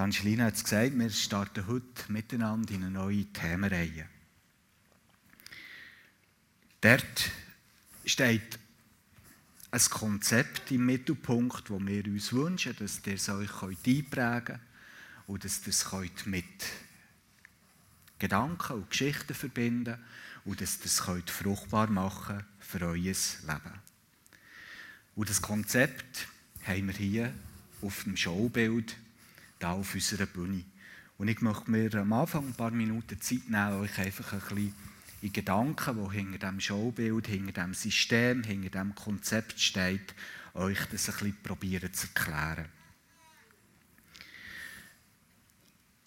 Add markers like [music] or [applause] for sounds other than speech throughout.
Angelina hat es gesagt, wir starten heute miteinander in eine neue Themenreihe. Dort steht ein Konzept im Mittelpunkt, wo wir uns wünschen, dass ihr es euch einprägen könnt und dass ihr es mit Gedanken und Geschichten verbinden und dass ihr es fruchtbar machen für euer Leben. Und das Konzept haben wir hier auf dem Showbild, hier auf unserer Bühne. Und ich möchte mir am Anfang ein paar Minuten Zeit nehmen, euch einfach ein bisschen in Gedanken, die hinter diesem Showbild, hinter diesem System, hinter diesem Konzept steht, euch das ein bisschen probieren zu erklären.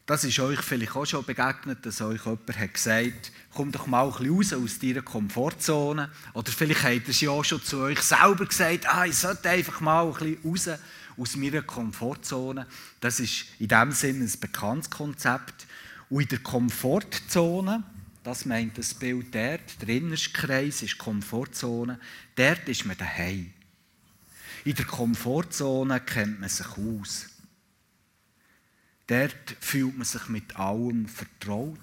Das ist euch vielleicht auch schon begegnet, dass euch jemand hat gesagt komm doch mal ein bisschen raus aus deiner Komfortzone. Oder vielleicht habt ihr es ja auch schon zu euch selber gesagt, ah, ich sollte einfach mal ein bisschen raus aus meiner Komfortzone. Das ist in dem Sinne ein bekanntes Konzept. Und in der Komfortzone, das meint das Bild dort, der innerste Kreis ist Komfortzone, dort ist man daheim. In der Komfortzone kennt man sich aus. Dort fühlt man sich mit allem vertraut.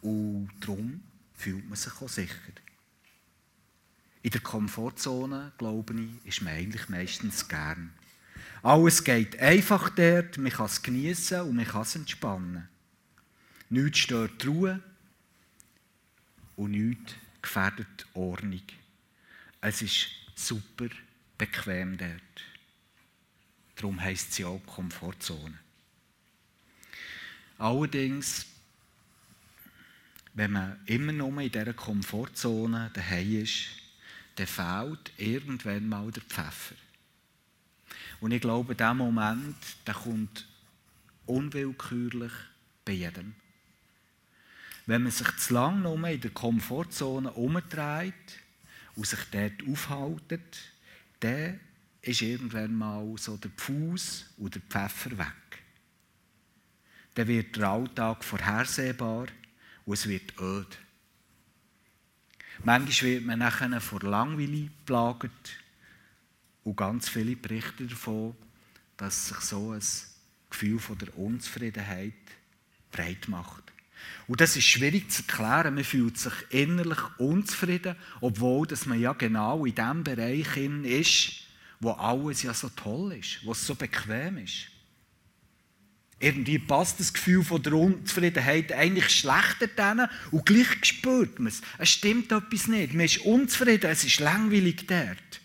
Und darum fühlt man sich auch sicher. In der Komfortzone, glaube ich, ist man eigentlich meistens gern. Alles geht einfach dort, man kann es genießen und man kann es entspannen. Nichts stört die Ruhe und nichts gefährdet die Ordnung. Es ist super bequem dort. Darum heisst sie auch Komfortzone. Allerdings, wenn man immer nur in dieser Komfortzone daheim ist, dann fehlt irgendwann mal der Pfeffer. Und ich glaube, dieser Moment, der kommt unwillkürlich bei jedem. Wenn man sich zu lange nur in der Komfortzone umdreht und sich dort aufhält, dann ist irgendwann mal so der Fuß oder der Pfeffer weg. Dann wird der Alltag vorhersehbar und es wird öd. Manchmal wird man nachher vor Langweile plagt und ganz viele berichten davon, dass sich so ein Gefühl von der Unzufriedenheit breit macht. Und das ist schwierig zu erklären. Man fühlt sich innerlich unzufrieden, obwohl dass man ja genau in dem Bereich ist, wo alles ja so toll ist, wo es so bequem ist. Irgendwie passt das Gefühl von der Unzufriedenheit eigentlich schlechter denen und gleich spürt man es. Es stimmt etwas nicht. Man ist unzufrieden, es ist langweilig dort.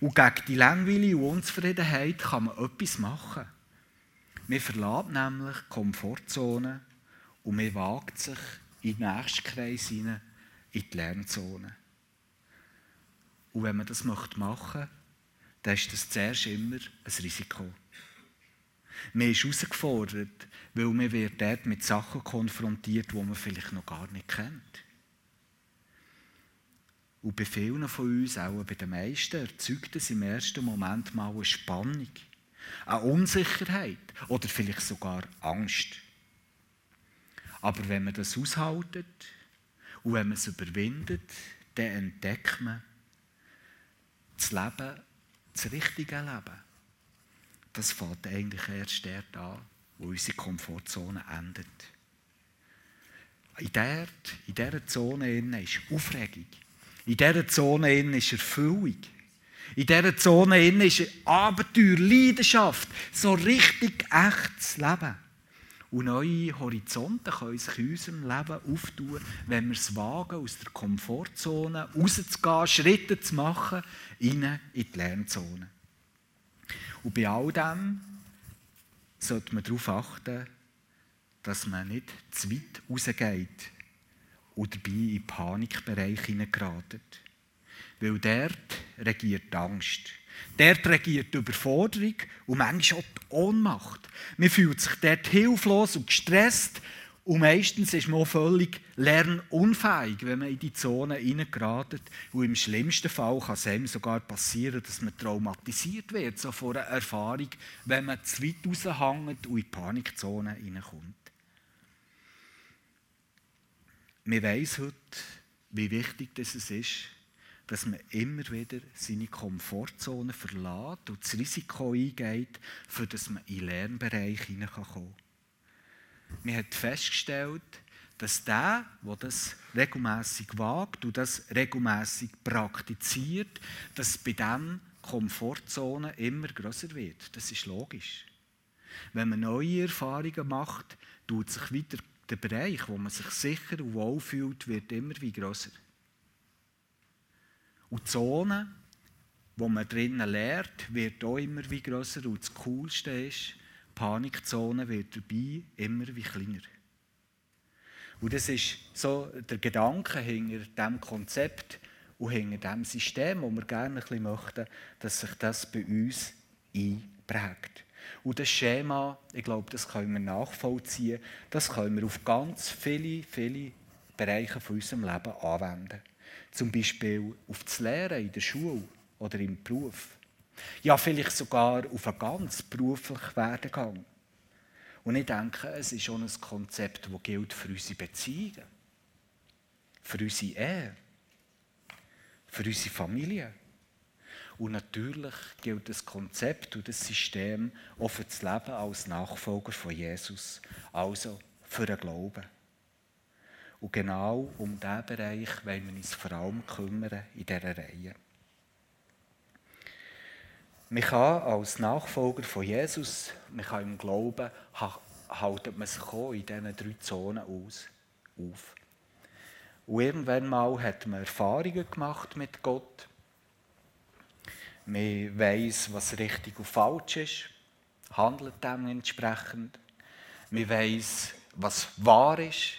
Und gegen die Langweile und Unzufriedenheit kann man etwas machen. Man verlässt nämlich die Komfortzone und man wagt sich in den nächsten Kreis hinein, in die Lernzone. Und wenn man das machen möchte, dann ist das zuerst immer ein Risiko. Man ist herausgefordert, weil man wird dort mit Sachen konfrontiert, die man vielleicht noch gar nicht kennt. Und bei vielen von uns, auch bei den meisten, erzeugt es im ersten Moment mal eine Spannung, eine Unsicherheit oder vielleicht sogar Angst. Aber wenn man das aushaltet und wenn man es überwindet, dann entdeckt man, das Leben das richtige Leben, das fängt eigentlich erst dort an, wo unsere Komfortzone endet. In dieser, in dieser Zone ist Aufregung. In dieser Zone ist Erfüllung. In dieser Zone ist Abenteuer, Leidenschaft, so richtig echtes Leben. Und neue Horizonte können sich in unserem Leben auftun, wenn wir es wagen, aus der Komfortzone rauszugehen, Schritte zu machen, rein in die Lernzone. Und bei all dem sollte man darauf achten, dass man nicht zu weit rausgeht und dabei in Panikbereich hineingeratet. Weil dort regiert Angst. Dort regiert die Überforderung und manchmal auch die Ohnmacht. Man fühlt sich dort hilflos und gestresst und meistens ist man auch völlig lernunfähig, wenn man in die Zone hineingeratet. Und im schlimmsten Fall kann es einem sogar passieren, dass man traumatisiert wird, so vor einer Erfahrung, wenn man zu weit raushängt und in die Panikzone hineinkommt. Man weiss heute, wie wichtig es ist, dass man immer wieder seine Komfortzone verlässt und das Risiko eingeht, für dass man in den Lernbereich hineinkommen kann. Man hat festgestellt, dass der, der das regelmäßig wagt und das regelmäßig praktiziert, dass bei dem Komfortzone immer größer wird. Das ist logisch. Wenn man neue Erfahrungen macht, tut sich wieder der Bereich, wo man sich sicher und wohl fühlt, wird immer wie größer. Und die Zone, wo man drinnen lernt, wird auch immer wie größer. Und das Coolste ist, Panikzone wird dabei immer wie kleiner. Und das ist so der Gedanke hinter diesem Konzept und hinter diesem System, wo wir gerne ein möchten, dass sich das bei uns einprägt. Und das Schema, ich glaube, das können wir nachvollziehen, das können wir auf ganz viele, viele Bereiche von unserem Leben anwenden. Zum Beispiel auf das Lehren in der Schule oder im Beruf. Ja, vielleicht sogar auf einen ganz beruflichen Werdegang. Und ich denke, es ist schon ein Konzept, das gilt für unsere Beziehungen, für unsere Ehe, für unsere Familie. Und natürlich gilt das Konzept und das System auch für das Leben als Nachfolger von Jesus, also für den Glauben. Und genau um diesen Bereich wollen wir uns vor allem kümmern in dieser Reihe. Man kann als Nachfolger von Jesus, man kann im Glauben, haltet man sich auch in diesen drei Zonen aus, auf. Und irgendwann mal hat man Erfahrungen gemacht mit Gott. Man weiß, was richtig und falsch ist, handelt dem entsprechend. Man weiß, was wahr ist,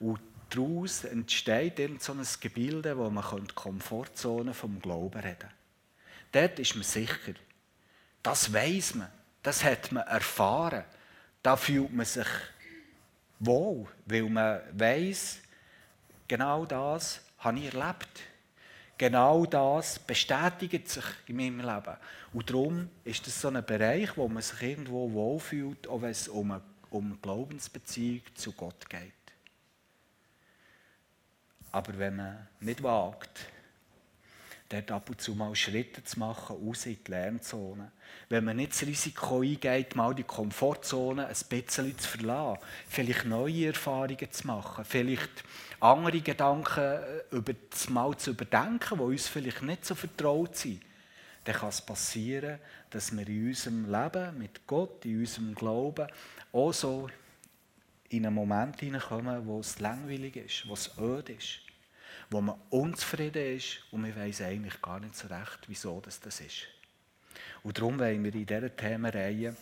und daraus entsteht so ein Gebilde, wo man die Komfortzone vom Glauben reden kann. Dort ist man sicher. Das weiß man. Das hat man erfahren. Da fühlt man sich wohl, weil man weiß, genau das habe ich erlebt. Genau das bestätigt sich in meinem Leben. Und darum ist das so ein Bereich, wo man sich irgendwo wohlfühlt, auch wenn es um eine, um eine Glaubensbeziehung zu Gott geht. Aber wenn man nicht wagt, dort ab und zu mal Schritte zu machen, raus in die Lernzone. Wenn man nicht das Risiko eingeht, mal die Komfortzone ein bisschen zu verlassen, vielleicht neue Erfahrungen zu machen, vielleicht andere Gedanken äh, über das Mal zu überdenken, die uns vielleicht nicht so vertraut sind, dann kann es passieren, dass wir in unserem Leben mit Gott, in unserem Glauben auch so in einen Moment hineinkommen, wo es langweilig ist, wo es öd ist wo man unzufrieden ist und man weiß eigentlich gar nicht so recht, wieso das, das ist. Und darum wollen wir in dieser Themenreihe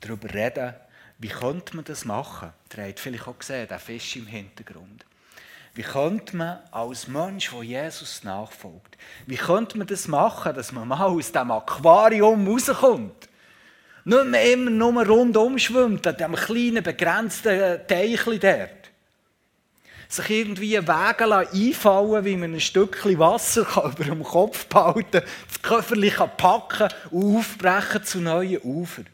darüber reden, wie könnte man das machen? Ihr habt vielleicht auch gesehen, der Fisch im Hintergrund. Wie könnte man als Mensch, der Jesus nachfolgt, wie könnte man das machen, dass man mal aus dem Aquarium rauskommt? Nicht mehr immer nur rundum schwimmt, an diesem kleinen, begrenzten Teichchen dort sich irgendwie Wege einfallen wie man ein Stückchen Wasser [laughs] über dem Kopf behalten kann, das Köfferchen packen und aufbrechen zu neuen Ufern.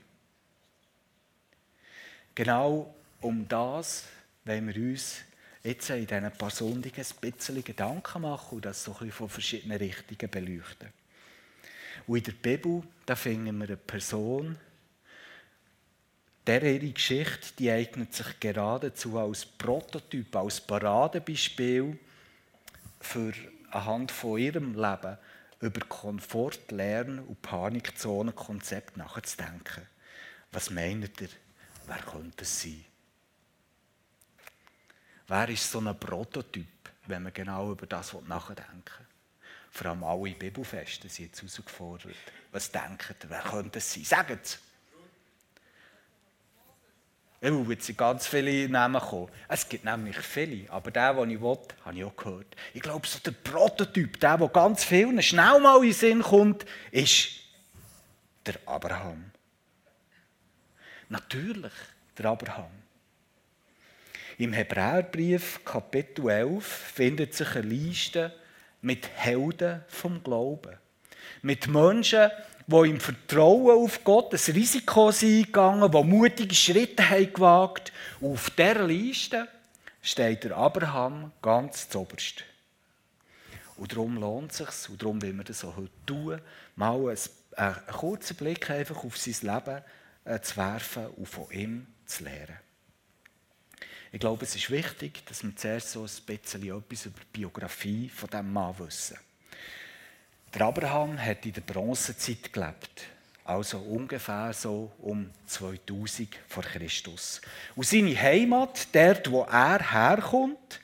Genau um das wollen wir uns jetzt in diesen paar Sondigen ein bisschen Gedanken machen und das so ein bisschen von verschiedenen Richtungen beleuchten. Und in der Bibel da finden wir eine Person, der ihre Geschichte die eignet sich geradezu als Prototyp, als Paradebeispiel für anhand von ihrem Leben über Komfort, Lern- und Panikzonenkonzept nachzudenken. Was meint ihr? Wer könnte es sein? Wer ist so ein Prototyp, wenn man genau über das nachdenken will? Vor allem alle Bibelfeste sind jetzt herausgefordert. Was denkt ihr? Wer könnte es sein? Sagt es! Will jetzt ganz viele Namen kommen. Es gibt nämlich viele, aber der, den ich will, habe ich auch gehört. Ich glaube, so der Prototyp, der, der ganz vielen schnell mal in den Sinn kommt, ist der Abraham. Natürlich, der Abraham. Im Hebräerbrief, Kapitel 11, findet sich eine Liste mit Helden vom Glauben. Mit Menschen, die im Vertrauen auf Gott ein Risiko sind eingegangen, die mutige Schritte haben gewagt. Und auf dieser Liste steht der Abraham ganz zuoberst. Und darum lohnt es sich, und darum will wir das auch heute tun, mal einen, einen kurzen Blick einfach auf sein Leben äh, zu werfen und von ihm zu lernen. Ich glaube, es ist wichtig, dass wir zuerst so ein bisschen etwas über die Biografie von diesem Mann wissen. Der Abraham hat in der Bronzezeit gelebt, also ungefähr so um 2000 vor Christus. Und seine Heimat, dort wo er herkommt,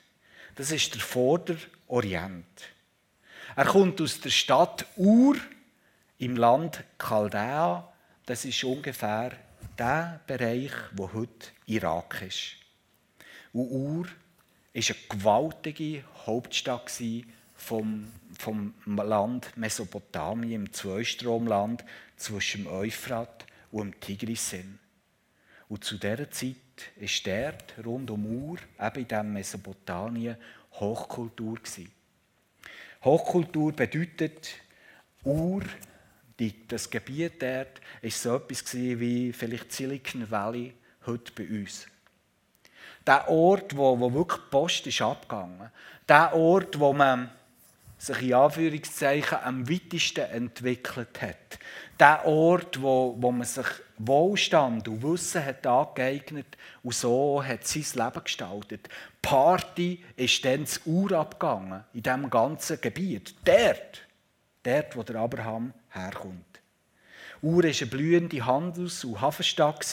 das ist der Vorderorient. Er kommt aus der Stadt Ur im Land Chaldea. Das ist ungefähr der Bereich, wo heute Irak ist. Und Ur war eine gewaltige Hauptstadt vom, vom Land Mesopotamien, im Zweistromland zwischen dem Euphrat und dem Tigris-Sinn. Und zu dieser Zeit war dort, rund um Ur, eben in diesem Mesopotamien, Hochkultur. Hochkultur bedeutet, Ur, die, das Gebiet dort, war so etwas wie vielleicht Silicon Valley heute bei uns. Der Ort, wo, wo wirklich die Post ist abgegangen. Der Ort, wo man sich in Anführungszeichen am weitesten entwickelt hat. Der Ort, wo, wo man sich Wohlstand und Wissen hat angeeignet und so hat sein Leben gestaltet. Party ist dann zu Ur abgegangen, in diesem ganzen Gebiet. Dort, dort, wo der Abraham herkommt. Ur war eine blühende Handels- und Hafenstadt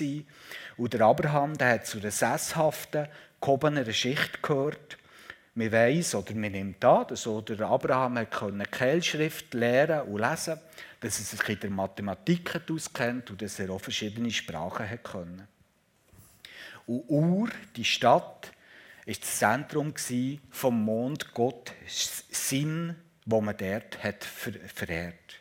und der Abraham der hat zu einer sesshaften, gehobeneren Schicht gehört. Man weiss, oder man nimmt an, dass der Abraham eine Kehlschrift lernen und lesen dass er sich in der Mathematik auskennt und dass er auch verschiedene Sprachen können. Und Ur, die Stadt, ist das Zentrum vom Mond Gott, Sinn, wo man dort hat verehrt.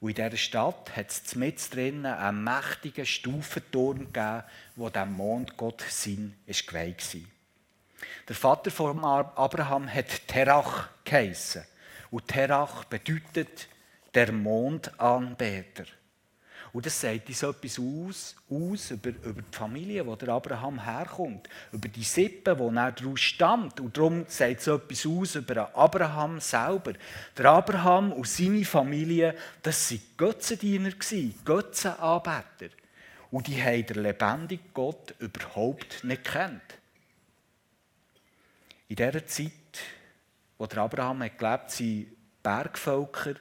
Und in dieser Stadt hat es mit drinnen einen mächtigen Stufenturm gegeben, wo dem Mondgott Sinn geweiht war. Der Vater von Abraham hat Terach geheissen. Und Terach bedeutet der Mondanbeter. Und das sagt uns etwas aus, aus über, über die Familie, wo der Abraham herkommt, über die Sippe, wo er daraus stammt. Und darum sagt es etwas aus über Abraham selber. Der Abraham und seine Familie, das waren Götzendiener, Götzenanbeter. Und die haben den lebendigen Gott überhaupt nicht kennt. In dieser Zeit, wo der Abraham hat gelebt sind Bergvölker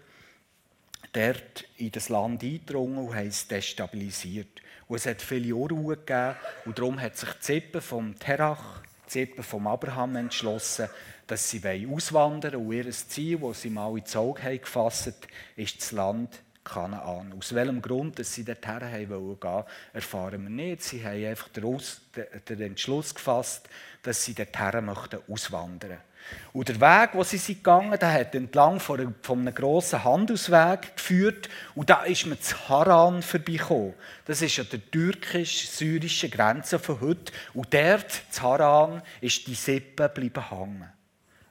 dort in das Land eingedrungen und haben es destabilisiert. Und es hat viele Unruhe gegeben und darum hat sich die Zippe vom Terach, die Zippe vom Abraham entschlossen, dass sie auswandern wollen. Und ihr Ziel, das sie mal ins Auge haben gefasst ist das Land Kanaan. Aus welchem Grund dass sie dorthin gehen wollten, erfahren wir nicht. Sie haben einfach den Entschluss gefasst, dass sie dorthin auswandern möchten. Und der Weg, wo sie sind gegangen, der hat entlang von einem grossen Handelsweg geführt und da ist man zu Haran vorbeigekommen. Das ist an der türkisch-syrischen Grenze von heute. Und dort, zu Haran, ist die Sippe bleiben hängen.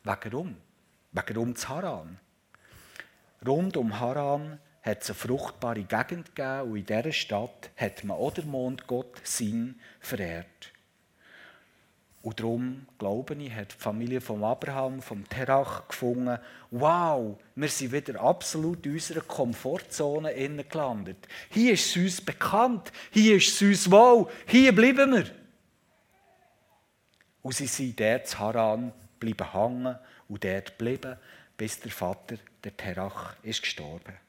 Warum? Warum zu Haran? Rund um Haran hat es eine fruchtbare Gegend gegeben und in dieser Stadt hat man auch den Mondgott Sinn verehrt. Und darum, glaube ich, hat die Familie von Abraham, vom Terach gefunden, wow, wir sind wieder absolut in unserer Komfortzone gelandet. Hier ist es uns bekannt, hier ist es uns wohl, hier bleiben wir. Und sie sind dort zu Haran bleiben hängen und dort bleiben, bis der Vater, der Terach, ist gestorben.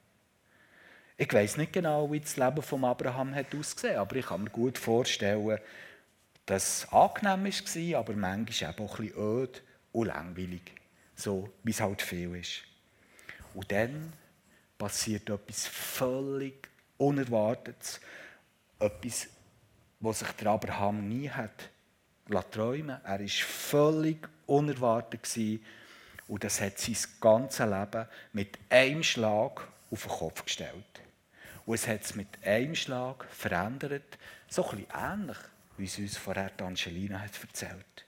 Ich weiß nicht genau, wie das Leben von Abraham hat ausgesehen, aber ich kann mir gut vorstellen, das angenehm war, aber manchmal auch ein bisschen öd und langweilig. So, wie es halt viel ist. Und dann passiert etwas völlig Unerwartetes. Etwas, was sich der Abraham nie hat träumen Er war völlig unerwartet. Und das hat sein ganzes Leben mit einem Schlag auf den Kopf gestellt. Und es hat es mit einem Schlag verändert. So ein bisschen ähnlich wie es uns vorher Angelina hat erzählt.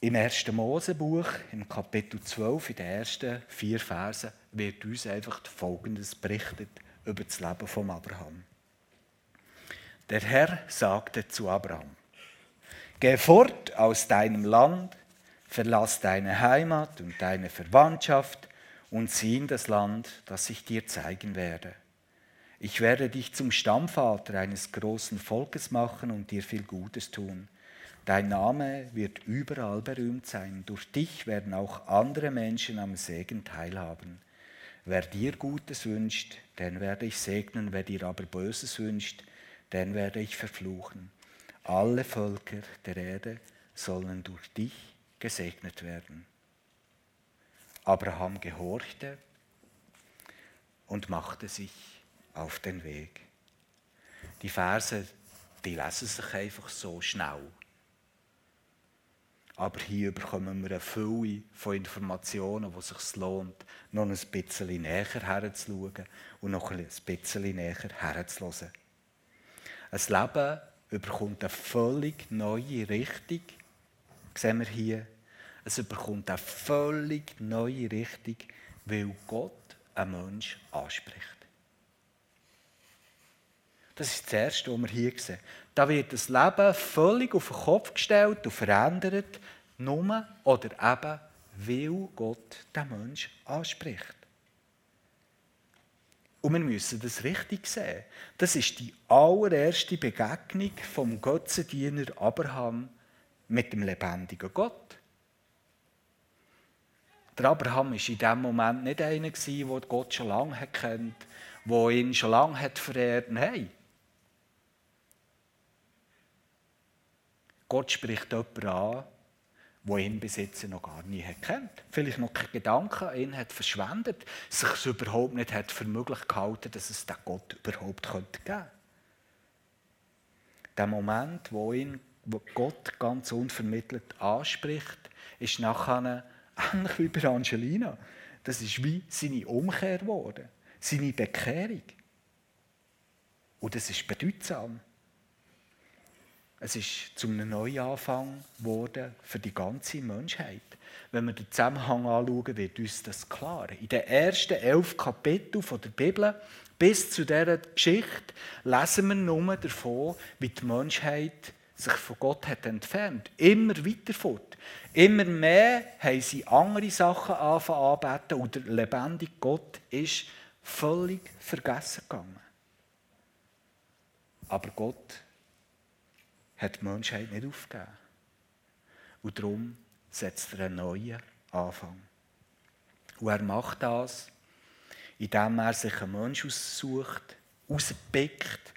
Im 1. Mosebuch, im Kapitel 12, in den ersten vier Versen, wird uns einfach Folgendes berichtet über das Leben von Abraham. Der Herr sagte zu Abraham, Geh fort aus deinem Land, verlass deine Heimat und deine Verwandtschaft und zieh in das Land, das ich dir zeigen werde. Ich werde dich zum Stammvater eines großen Volkes machen und dir viel Gutes tun. Dein Name wird überall berühmt sein. Durch dich werden auch andere Menschen am Segen teilhaben. Wer dir Gutes wünscht, den werde ich segnen. Wer dir aber Böses wünscht, den werde ich verfluchen. Alle Völker der Erde sollen durch dich gesegnet werden. Abraham gehorchte und machte sich auf den Weg. Die Verse, die lesen sich einfach so schnell. Aber hier bekommen wir eine Fülle von Informationen, wo es sich lohnt, noch ein bisschen näher herzuschauen und noch ein bisschen näher herzulösen. Ein Leben überkommt eine völlig neue Richtung. Sehen wir hier. Es überkommt eine völlig neue Richtung, weil Gott einen Menschen anspricht. Das ist das Erste, was wir hier sehen. Da wird das Leben völlig auf den Kopf gestellt und verändert, nur oder eben, weil Gott den Menschen anspricht. Und wir müssen das richtig sehen. Das ist die allererste Begegnung vom Götzendiener Abraham mit dem lebendigen Gott. Der Abraham war in diesem Moment nicht einer, der Gott schon lange kennt, der ihn schon lange hat verehrt. Nein, Gott spricht jemanden an, der ihn bis jetzt noch gar nie kennt. Vielleicht noch keine Gedanken an ihn hat verschwendet, sich es überhaupt nicht hat für möglich gehalten, dass es den Gott überhaupt könnte geben könnte. Der Moment, wo ihn Gott ganz unvermittelt anspricht, ist nachher ähnlich wie bei Angelina. Das ist wie seine Umkehr geworden, seine Bekehrung. Und das ist bedeutsam. Es ist zu einem Neuanfang geworden für die ganze Menschheit. Wenn wir den Zusammenhang anschauen, wird uns das klar. In den ersten elf Kapiteln der Bibel bis zu dieser Geschichte lesen wir nur davon, wie die Menschheit sich von Gott hat entfernt. Immer weiter fort. Immer mehr haben sie andere Sachen anfangen und der lebendige Gott ist völlig vergessen gegangen. Aber Gott hat die Menschheit nicht aufgegeben. Und darum setzt er einen neuen Anfang. Und er macht das, indem er sich einen Menschen aussucht, auspickt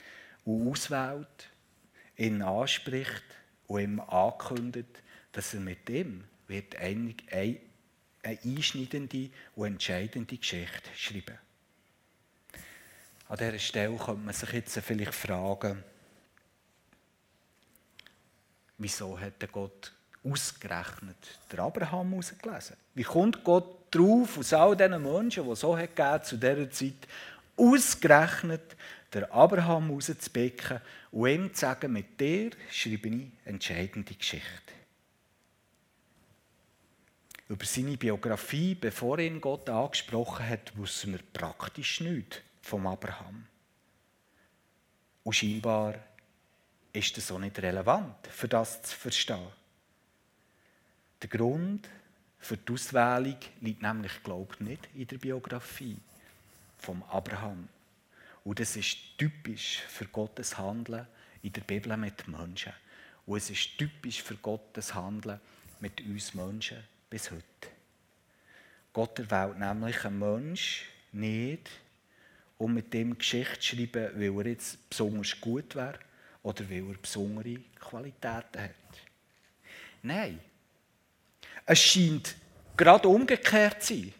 und auswählt, ihn anspricht und ihm ankündigt, dass er mit ihm wird eine, eine einschneidende und entscheidende Geschichte schreiben An dieser Stelle könnte man sich jetzt vielleicht fragen, wieso hat der Gott ausgerechnet der Abraham ausgelesen? Wie kommt Gott drauf, aus all diesen Menschen, die so hat zu dieser Zeit, ausgerechnet der Abraham rauszupicken und ihm zu sagen, mit dir schreibe ich entscheidende Geschichte. Über seine Biografie, bevor ihn Gott angesprochen hat, wissen wir praktisch nichts vom Abraham. Und scheinbar ist das auch nicht relevant, für das zu verstehen. Der Grund für die Auswählung liegt nämlich, glaube ich, nicht in der Biografie vom Abraham. Und das ist typisch für Gottes Handeln in der Bibel mit Menschen. Und es ist typisch für Gottes Handeln mit uns Menschen bis heute. Gott erwählt nämlich einen Menschen nicht, um mit dem Geschichte zu schreiben, weil er jetzt besonders gut wäre, oder weil er besondere Qualitäten hat. Nein. Es scheint gerade umgekehrt zu sein.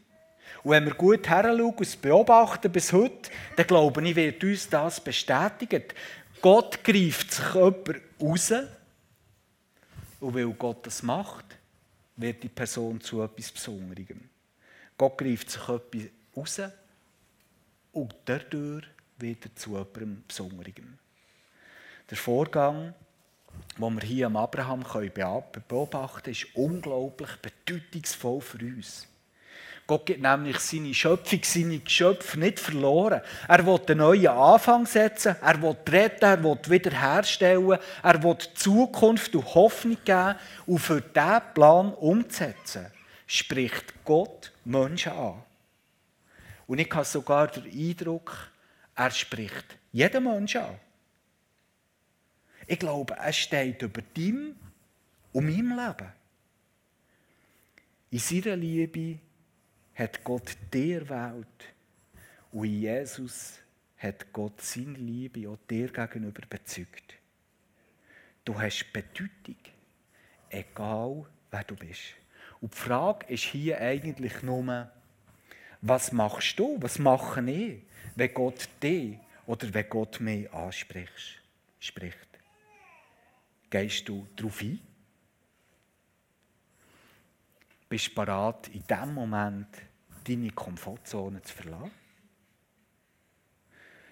Und wenn wir gut heranschauen und beobachten bis heute, dann glaube ich, wird uns das bestätigt. Gott greift sich jemand raus. Und weil Gott das macht, wird die Person zu etwas Besonderem. Gott greift sich etwas raus und dadurch wird er zu etwas Besonderem. Der Vorgang, den wir hier am Abraham beobachten können, ist unglaublich bedeutungsvoll für uns. Gott gibt nämlich seine Schöpfung, seine Geschöpfe nicht verloren. Er will einen neuen Anfang setzen, er will retten, er will wiederherstellen, er will Zukunft und Hoffnung geben und für diesen Plan umzusetzen, spricht Gott Menschen an. Und ich habe sogar den Eindruck, er spricht jeden Menschen an. Ich glaube, er steht über deinem und meinem Leben. In seiner Liebe hat Gott dir erwählt und in Jesus hat Gott seine Liebe auch dir gegenüber bezeugt. Du hast Bedeutung, egal wer du bist. Und die Frage ist hier eigentlich nur, was machst du, was mache ich, wenn Gott dich oder wenn Gott mich anspricht? Spricht. Gehst du darauf ein? Bist du bereit, in diesem Moment deine Komfortzone zu verlassen?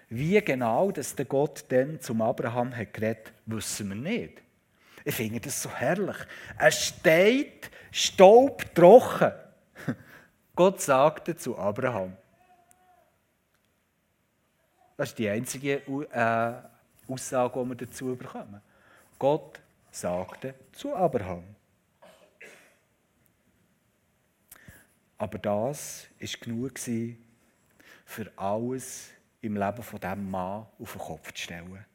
Wie genau dass der Gott dann zum Abraham hat geredet, wissen wir nicht. Ich finde das so herrlich. Er steht staubtrocken. [laughs] Gott sagte zu Abraham. Das ist die einzige äh, Aussage, die wir dazu bekommen. Gott sagte zu Abraham. Aber das war genug für alles im Leben von diesem Mann auf den Kopf zu stellen.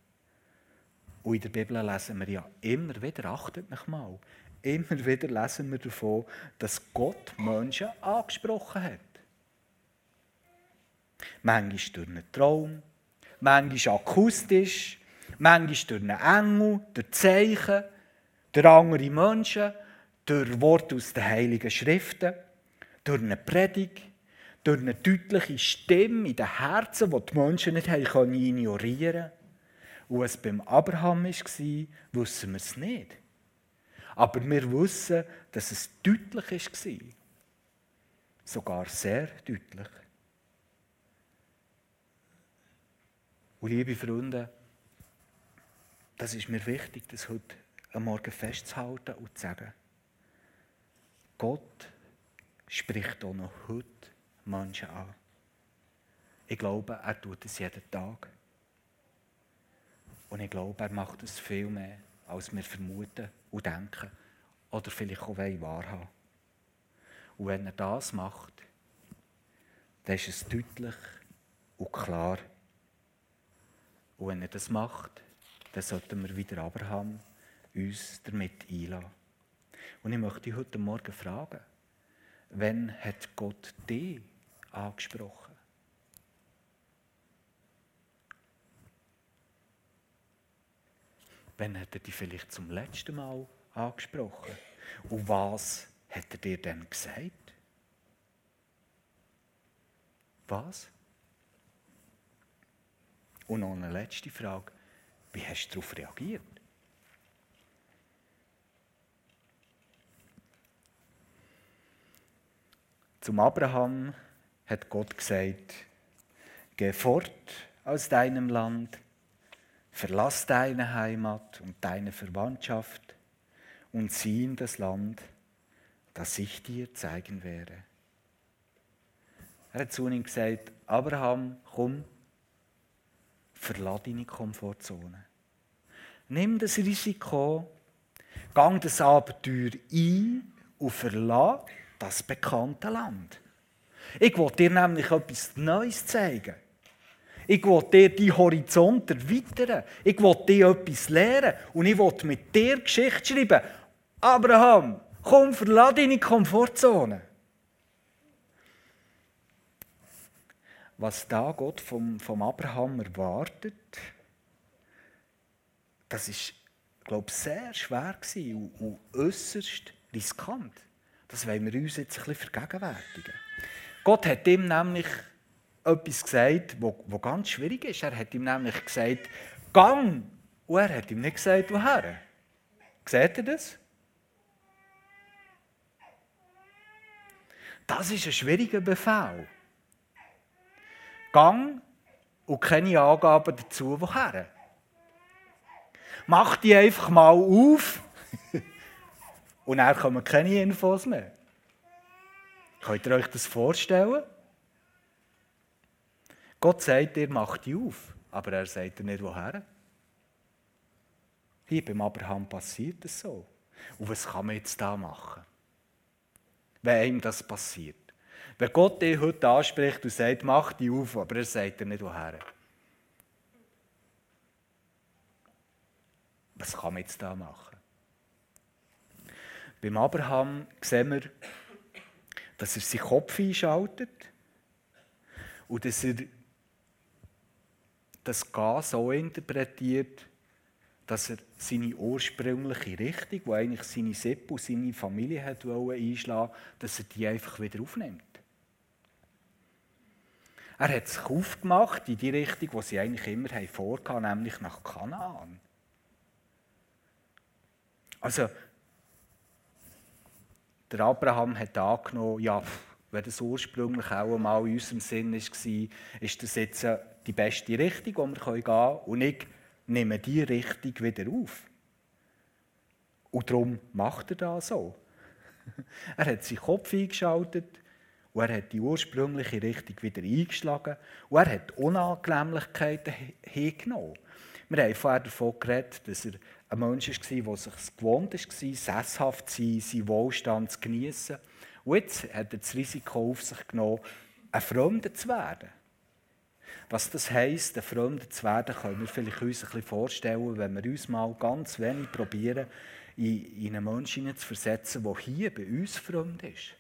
Und in der Bibel lesen wir ja immer wieder, achtet mich mal, immer wieder lesen wir davon, dass Gott Menschen angesprochen hat. Manchmal durch einen Traum, manchmal akustisch, manchmal durch einen Engel, durch Zeichen, durch andere Menschen, durch Worte aus den Heiligen Schriften durch eine Predigt, durch eine deutliche Stimme in den Herzen, die die Menschen nicht haben ignorieren konnten. Und was beim Abraham war, wissen wir es nicht. Aber wir wissen, dass es deutlich war. Sogar sehr deutlich. Und liebe Freunde, das ist mir wichtig, das heute am Morgen festzuhalten und zu sagen. Gott spricht auch noch heute Menschen an. Ich glaube, er tut es jeden Tag. Und ich glaube, er macht es viel mehr, als wir vermuten und denken oder vielleicht auch wahrhaben Und wenn er das macht, dann ist es deutlich und klar. Und wenn er das macht, dann sollten wir wieder Abraham uns damit einladen. Und ich möchte dich heute Morgen fragen, Wann hat Gott dich angesprochen? Wann hat er dich vielleicht zum letzten Mal angesprochen? Und was hat er dir denn gesagt? Was? Und noch eine letzte Frage. Wie hast du darauf reagiert? Zum Abraham hat Gott gesagt, geh fort aus deinem Land, verlass deine Heimat und deine Verwandtschaft und zieh in das Land, das ich dir zeigen werde. Er hat zu ihm gesagt, Abraham, komm, verlass deine Komfortzone. Nimm das Risiko, gang das Abenteuer ein und verlass das bekannte Land. Ich will dir nämlich etwas Neues zeigen. Ich will dir die Horizont erweitern. Ich will dir etwas lernen. Und ich will mit dir Geschichte schreiben. Abraham, komm, verlass deine Komfortzone. Was da Gott vom, vom Abraham erwartet, das ist, glaube ich, sehr schwer und, und äußerst riskant. Das wollen wir uns jetzt ein bisschen vergegenwärtigen. Gott hat ihm nämlich etwas gesagt, was ganz schwierig ist. Er hat ihm nämlich gesagt, gang. Und er hat ihm nicht gesagt, woher. Seht ihr das? Das ist ein schwieriger Befehl. Gang und keine Angaben dazu, woher. Mach die einfach mal auf [laughs] und dann kommen keine Infos mehr. Könnt ihr euch das vorstellen? Gott sagt dir, mach die auf, aber er sagt dir nicht, woher. Hier beim Abraham passiert es so. Und was kann man jetzt da machen? Wenn ihm das passiert. Wenn Gott dich heute anspricht und sagt, mach die auf, aber er sagt dir nicht, woher. Was kann man jetzt da machen? Beim Abraham sehen wir, dass er seinen Kopf einschaltet und dass er das Gas so interpretiert, dass er seine ursprüngliche Richtung, wo eigentlich seine Sippe und seine Familie hat einschlagen dass er die einfach wieder aufnimmt. Er hat sich aufgemacht in die Richtung, wo sie eigentlich immer vorgehabt nämlich nach Kanaan. Also, der Abraham hat angenommen, ja, wenn das ursprünglich auch einmal in unserem Sinn war, ist das jetzt die beste Richtung, wo wir gehen können. Und ich nehme diese Richtung wieder auf. Und darum macht er das so. [laughs] er hat seinen Kopf eingeschaltet und er hat die ursprüngliche Richtung wieder eingeschlagen und er hat Unangenehmlichkeiten hingenommen. Wir haben vorher davon geredet, dass er ein Mensch war, der sich gewohnt war, sesshaft zu sein, seinen Wohlstand zu genießen. Und jetzt hat er das Risiko auf sich genommen, ein Fremder zu werden. Was das heisst, ein Fremder zu werden, können wir vielleicht uns ein bisschen vorstellen, wenn wir uns mal ganz wenig probieren, in einen Menschen zu versetzen, der hier bei uns fremd ist.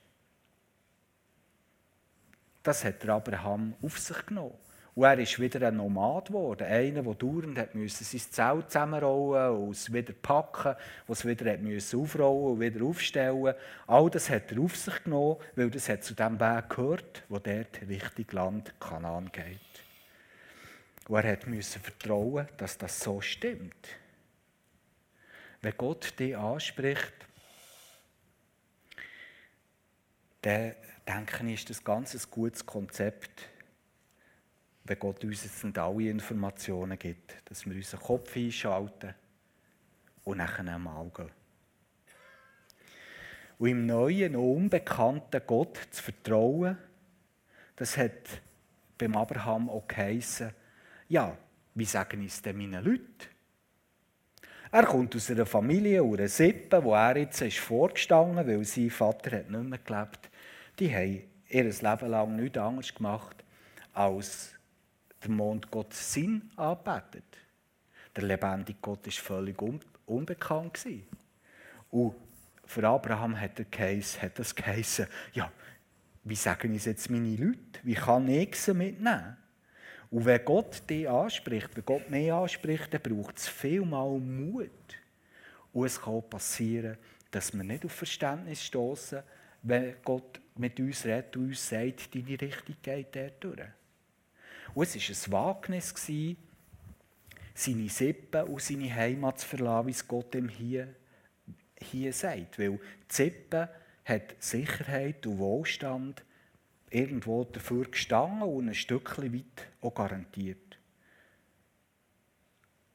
Das hat Abraham auf sich genommen. Und er ist wieder ein Nomad geworden. Einer, der dauernd hat müssen, sein Zelt zusammenrollen und es wieder packen, was wieder hat müssen aufrollen und wieder aufstellen. All das hat er auf sich genommen, weil das hat zu dem Weg gehört, wo dort Richtung Land Kanaan geht. Und er musste vertrauen, dass das so stimmt. Wenn Gott dich anspricht, dann denke ich, ist das ganz ein gutes Konzept wenn Gott uns jetzt nicht alle Informationen gibt, dass wir unseren Kopf einschalten und nachher einmal gehen. Und im neuen, unbekannten Gott zu vertrauen, das hat beim Abraham auch geheissen, ja, wie sagen es denn meine Leute? Er kommt aus einer Familie, aus einer Sippe, wo er jetzt ist vorgestanden weil sein Vater hat nicht mehr gelebt. Die haben ihr Leben lang nichts anderes gemacht, als der Mond Gottes Sinn anbetet. Der lebendige Gott ist völlig unbekannt gewesen. Und für Abraham hat, er geheißen, hat das geheißen, ja, wie sagen es jetzt meine Leute? Wie kann ich sie mitnehmen? Und wenn Gott dich anspricht, wenn Gott mich anspricht, dann braucht es vielmal Mut. Und es kann passieren, dass wir nicht auf Verständnis stoßen, wenn Gott mit uns redet und uns sagt, deine Richtung geht dort durch. Und es war ein Wagnis, seine Sippe und seine Heimat zu verlassen, wie es Gott ihm hier, hier sagt. Weil die Sippe hat Sicherheit und Wohlstand irgendwo dafür gestanden und ein Stückchen weit auch garantiert.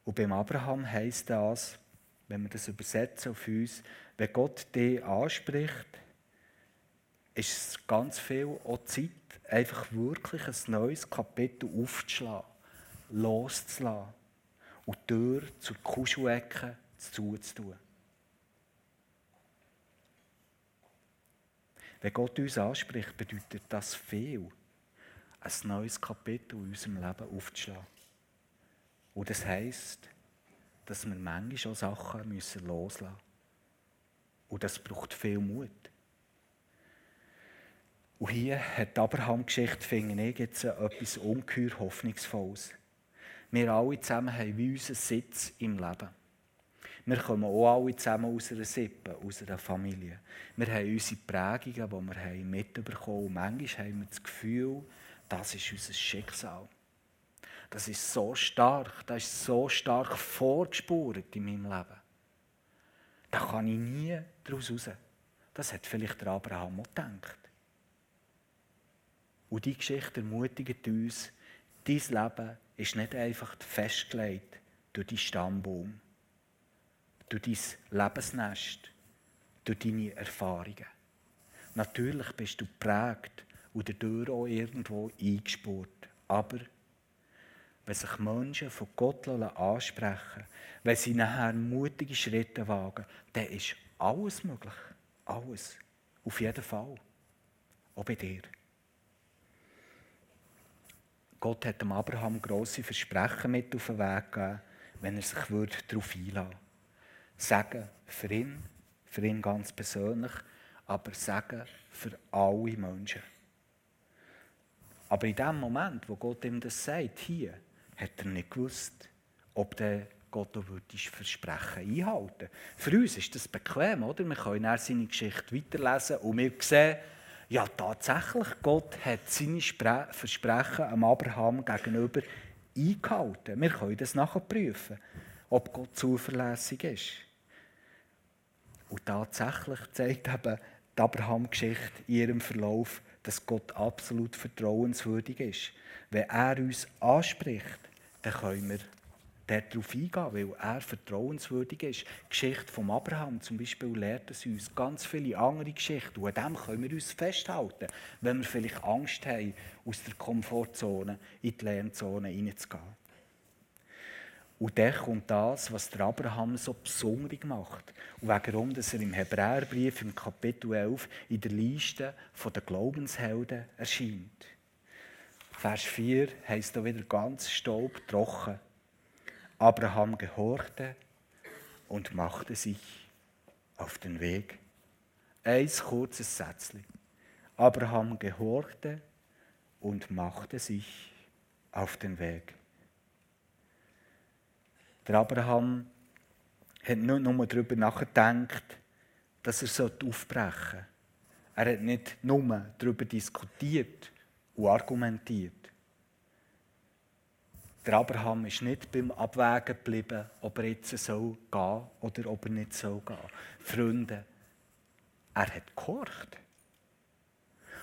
Und beim Abraham heisst das, wenn wir das übersetzen auf uns, wenn Gott dich anspricht, ist es ganz viel auch Zeit, einfach wirklich ein neues Kapitel aufzuschlagen, loszulassen und die Tür zur Kuschelecke zuzutun. Wenn Gott uns anspricht, bedeutet das viel, ein neues Kapitel in unserem Leben aufzuschlagen. Und das heisst, dass wir manchmal auch Sachen loslassen müssen. Und das braucht viel Mut. Und hier hat die Abraham-Geschichte, finde ich, jetzt etwas ungeheuer Hoffnungsvolles. Wir alle zusammen haben wie unseren Sitz im Leben. Wir kommen auch alle zusammen aus einer Sippe, aus einer Familie. Wir haben unsere Prägungen, die wir haben mitbekommen haben. Manchmal haben wir das Gefühl, das ist unser Schicksal. Das ist so stark, das ist so stark vorgespurt in meinem Leben. Da kann ich nie daraus raus. Das hat vielleicht der Abraham auch gedacht. Und diese Geschichte ermutigt uns, dein Leben ist nicht einfach festgelegt durch deinen Stammbaum, durch dein Lebensnest, durch deine Erfahrungen. Natürlich bist du geprägt und dadurch auch irgendwo eingespurt. Aber wenn sich Menschen von Gott ansprechen wenn sie nachher mutige Schritte wagen, dann ist alles möglich. Alles. Auf jeden Fall. Auch bei dir. Gott hat dem Abraham grosse Versprechen mit auf den Weg gegeben, wenn er sich darauf einlassen würde. Sagen für ihn, für ihn ganz persönlich, aber sagen für alle Menschen. Aber in dem Moment, wo Gott ihm das sagt, hier, hat er nicht gewusst, ob der Gott auch Versprechen einhalten Für uns ist das bequem, oder? Wir können seine Geschichte weiterlesen und wir sehen, ja tatsächlich, Gott hat seine Versprechen am Abraham gegenüber eingehalten. Wir können das nachprüfen, ob Gott zuverlässig ist. Und tatsächlich zeigt eben die Abraham-Geschichte in ihrem Verlauf, dass Gott absolut vertrauenswürdig ist. Wenn er uns anspricht, dann können wir darauf eingehen, weil er vertrauenswürdig ist. Die Geschichte von Abraham zum Beispiel lehrt es uns ganz viele andere Geschichten. Und an dem können wir uns festhalten, wenn wir vielleicht Angst haben, aus der Komfortzone in die Lernzone hineinzugehen. Und dann kommt das, was der Abraham so besonders macht. Und warum dass er im Hebräerbrief im Kapitel 11 in der Liste der Glaubenshelden erscheint. Vers 4 heißt da wieder ganz staubtrocken. Abraham gehorchte und machte sich auf den Weg. Ein kurzes Sätzchen. Abraham gehorchte und machte sich auf den Weg. Der Abraham hat nicht nur darüber nachgedacht, dass er aufbrechen sollte. Er hat nicht nur darüber diskutiert und argumentiert. Der Abraham ist nicht beim Abwägen geblieben, ob er jetzt soll gehen oder ob er nicht soll gehen. Freunde, er hat gehorcht.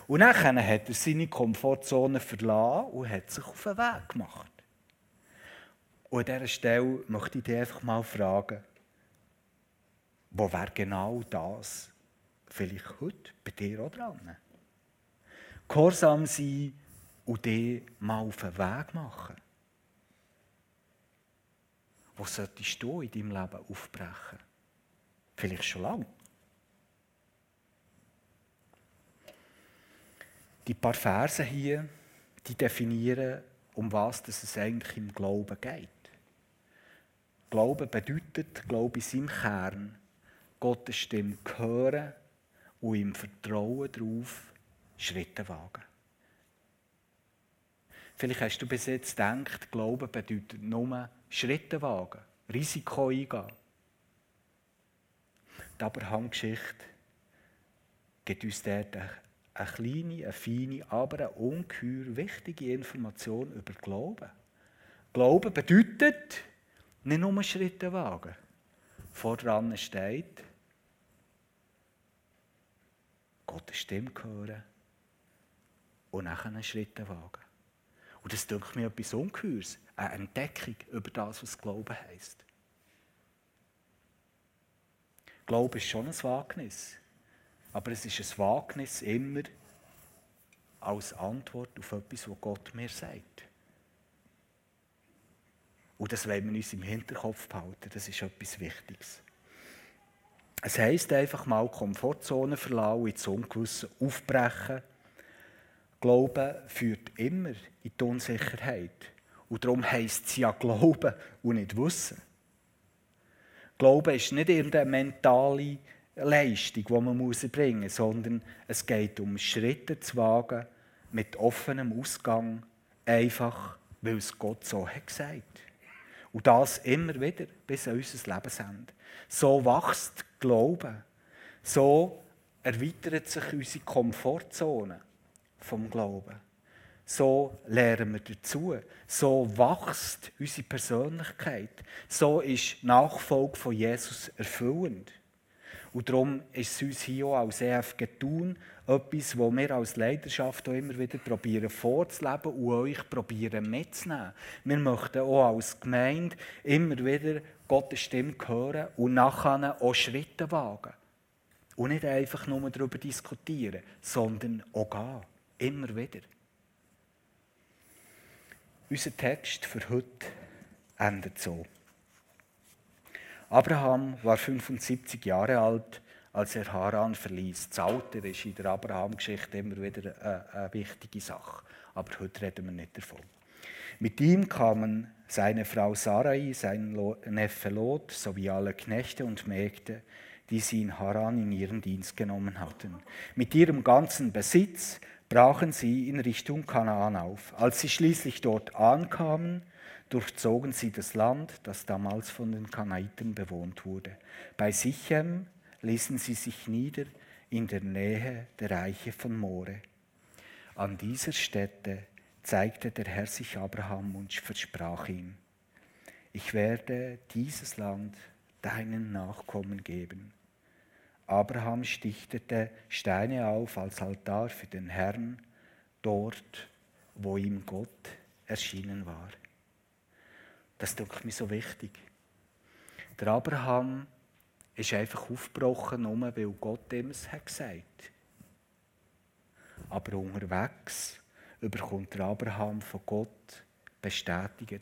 Und dann hat er seine Komfortzone verlassen und hat sich auf den Weg gemacht. Und an dieser Stelle möchte ich dich einfach mal fragen, wo wäre genau das vielleicht heute bei dir auch dran? Gehorsam sein und dich mal auf den Weg machen. Wo solltest du in deinem Leben aufbrechen? Vielleicht schon lange. Die paar Verse hier, die definieren, um was es eigentlich im Glauben geht. Glauben bedeutet, Glaube in seinem Kern, Gottes Stimme hören und im Vertrauen darauf Schritte wagen. Vielleicht hast du bis jetzt gedacht, Glauben bedeutet nur Schritte wagen, Risiko eingehen. Die Abraham-Geschichte gibt uns dort eine kleine, eine feine, aber eine ungeheuer wichtige Information über Glauben. Glauben bedeutet, nicht nur Schritte wagen. Voran steht, Gottes Stimme hören und nachher Schritte wagen. Und das denkt mir etwas Ungeheures, eine Entdeckung über das, was Glauben heisst. Glaube ist schon ein Wagnis, aber es ist ein Wagnis immer als Antwort auf etwas, was Gott mir sagt. Und das wollen wir uns im Hinterkopf behalten. Das ist etwas Wichtiges. Es heisst einfach mal Komfortzone verlassen, ins Ungewisse aufbrechen. Glauben führt immer in die Unsicherheit. Und darum heisst es ja Glauben und nicht Wissen. Glauben ist nicht irgendeine mentale Leistung, die man erbringen muss, sondern es geht um Schritte zu wagen mit offenem Ausgang, einfach weil es Gott so hat gesagt und das immer wieder bis an unser Lebensende. So wächst Glauben. So erweitert sich unsere Komfortzone vom Glauben. So lernen wir dazu. So wächst unsere Persönlichkeit. So ist Nachfolge von Jesus erfüllend. Und darum ist es uns hier auch als EFG Thun etwas, was wir als Leidenschaft auch immer wieder probieren vorzuleben und euch probieren mitzunehmen. Wir möchten auch als Gemeinde immer wieder Gottes Stimme hören und nachher auch Schritte wagen. Und nicht einfach nur darüber diskutieren, sondern auch gehen. Immer wieder. Unser Text für heute endet so. Abraham war 75 Jahre alt, als er Haran verließ. Das Alter ist in der Abraham-Geschichte immer wieder eine, eine wichtige Sache. Aber heute reden wir nicht davon. Mit ihm kamen seine Frau Sarai, sein Neffe Lot sowie alle Knechte und Mägde, die sie in Haran in ihren Dienst genommen hatten. Mit ihrem ganzen Besitz brachen sie in Richtung Kanaan auf. Als sie schließlich dort ankamen, durchzogen sie das Land, das damals von den Kanaiten bewohnt wurde. Bei Sichem ließen sie sich nieder in der Nähe der Reiche von More. An dieser Stätte zeigte der Herr sich Abraham und versprach ihm, ich werde dieses Land deinen Nachkommen geben. Abraham stichtete Steine auf als Altar für den Herrn, dort, wo ihm Gott erschienen war. Das ist mir so wichtig. Der Abraham ist einfach aufgebrochen, nur weil Gott ihm es hat gesagt Aber unterwegs überkommt der Abraham von Gott bestätigt,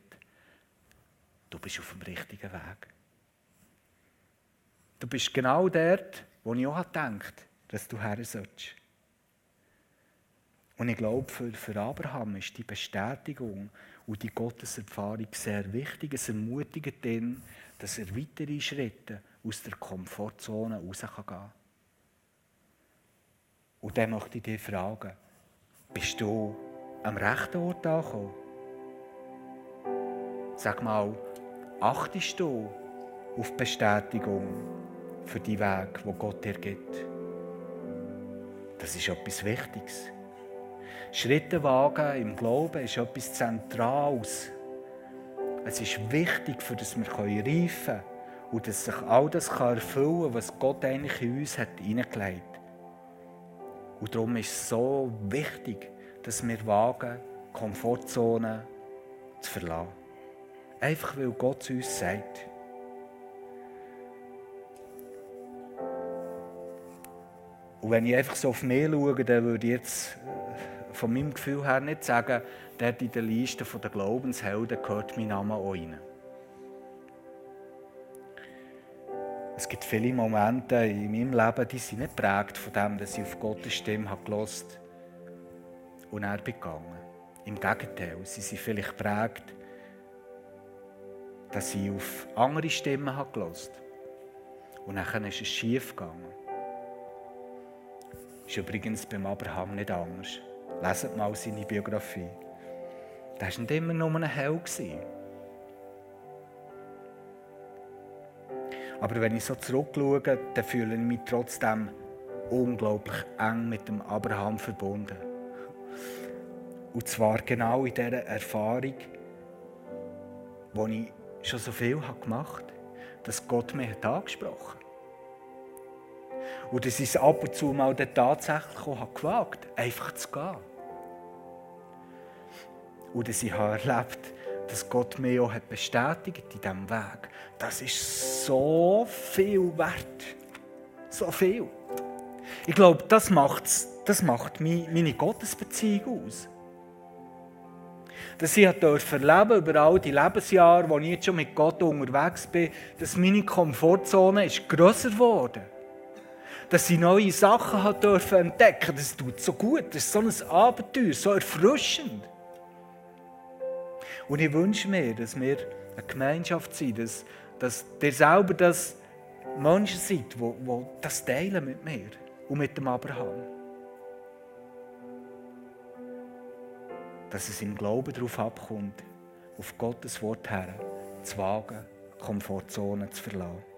du bist auf dem richtigen Weg. Du bist genau dort, wo ich auch gedacht dass du her sollst. Und ich glaube, für, für Abraham ist die Bestätigung und die Gotteserfahrung sehr wichtig. Es ermutigt ihn, dass er weitere Schritte aus der Komfortzone raus gehen kann. Und dann möchte ich dich fragen, bist du am rechten Ort angekommen? Sag mal, achtest du auf Bestätigung für die Weg, wo Gott dir gibt? Das ist etwas Wichtiges. Schritte wagen im Glauben ist etwas Zentrales. Es ist wichtig, für dass wir reifen können und dass sich all das erfüllen kann, was Gott eigentlich in uns hat hineingelegt hat. Und darum ist es so wichtig, dass wir wagen, Komfortzonen zu verlassen. Einfach weil Gott zu uns sagt. Und wenn ich einfach so auf mich schaue, dann würde ich jetzt äh, von meinem Gefühl her nicht sagen, dort in der Liste der Glaubenshelden gehört mein Name auch rein. Es gibt viele Momente in meinem Leben, die sind nicht prägt von dem, dass ich auf Gottes Stimme habe und er gegangen. Im Gegenteil, sie sind vielleicht prägt, dass ich auf andere Stimmen habe und dann ist es schief gegangen. Ist übrigens beim Abraham nicht anders. Leset mal seine Biografie. Der war nicht immer nur ein Held. Aber wenn ich so zurückschaue, dann fühle ich mich trotzdem unglaublich eng mit dem Abraham verbunden. Und zwar genau in dieser Erfahrung, wo ich schon so viel gemacht habe, dass Gott mich angesprochen hat. Und dass ich es ab und zu mal tatsächlich auch gewagt habe, einfach zu gehen. Und dass ich habe erlebt dass Gott mich auch bestätigt in diesem Weg. Das ist so viel wert. So viel. Ich glaube, das, macht's, das macht meine Gottesbeziehung aus. Dass ich erleben über all die Lebensjahre, wo ich jetzt schon mit Gott unterwegs bin, dass meine Komfortzone ist grösser geworden ist dass ich neue Sachen hat dürfen entdecken. Das tut so gut, das ist so ein Abenteuer, so erfrischend. Und ich wünsche mir, dass wir eine Gemeinschaft sind, dass, dass ihr selber das Menschen seid, die, die das teilen mit mir und mit dem Abraham. Dass es im Glauben darauf abkommt, auf Gottes Wort her zu wagen, Komfortzonen zu verlassen.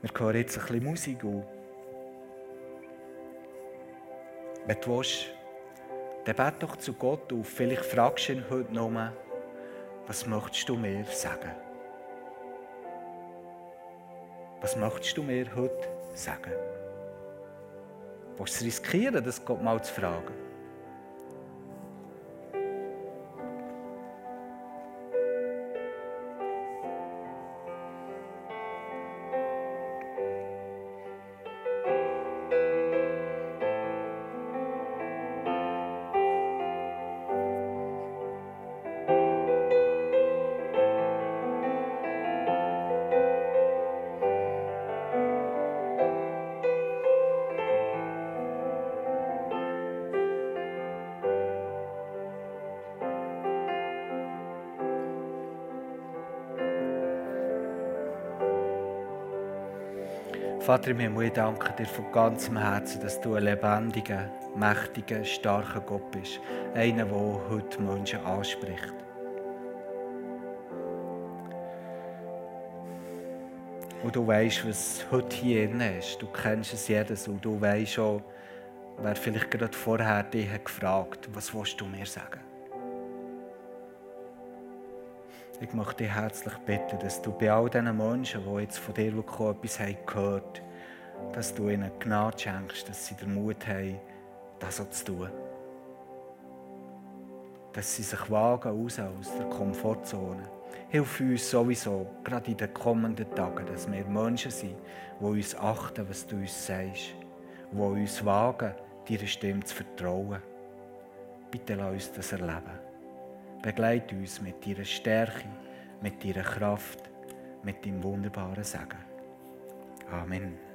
Wir hören jetzt ein bisschen Musik an. Wenn du willst, dann bete doch zu Gott auf. Vielleicht fragst du ihn heute noch, was möchtest du mir sagen? Was möchtest du mir heute sagen? Willst du riskieren, das Gott mal zu fragen? Vater im Himmel, ich danke dir von ganzem Herzen, dass du ein lebendiger, mächtiger, starker Gott bist. Einer, der heute Menschen anspricht. Und du weißt, was heute hier drin ist. Du kennst es jedes und du weißt schon, wer vielleicht gerade vorher dich hat gefragt was willst du mir sagen? Ich möchte dich herzlich bitten, dass du bei all diesen Menschen, die jetzt von dir etwas haben gehört haben, dass du ihnen Gnade schenkst, dass sie den Mut haben, das so zu tun. Dass sie sich wagen raus aus der Komfortzone. Hilf uns sowieso, gerade in den kommenden Tagen, dass wir Menschen sind, die uns achten, was du uns sagst, die uns wagen, deiner Stimme zu vertrauen. Bitte lass uns das erleben. Begleite uns mit deiner Stärke, mit deiner Kraft, mit deinem wunderbaren Segen. Amen.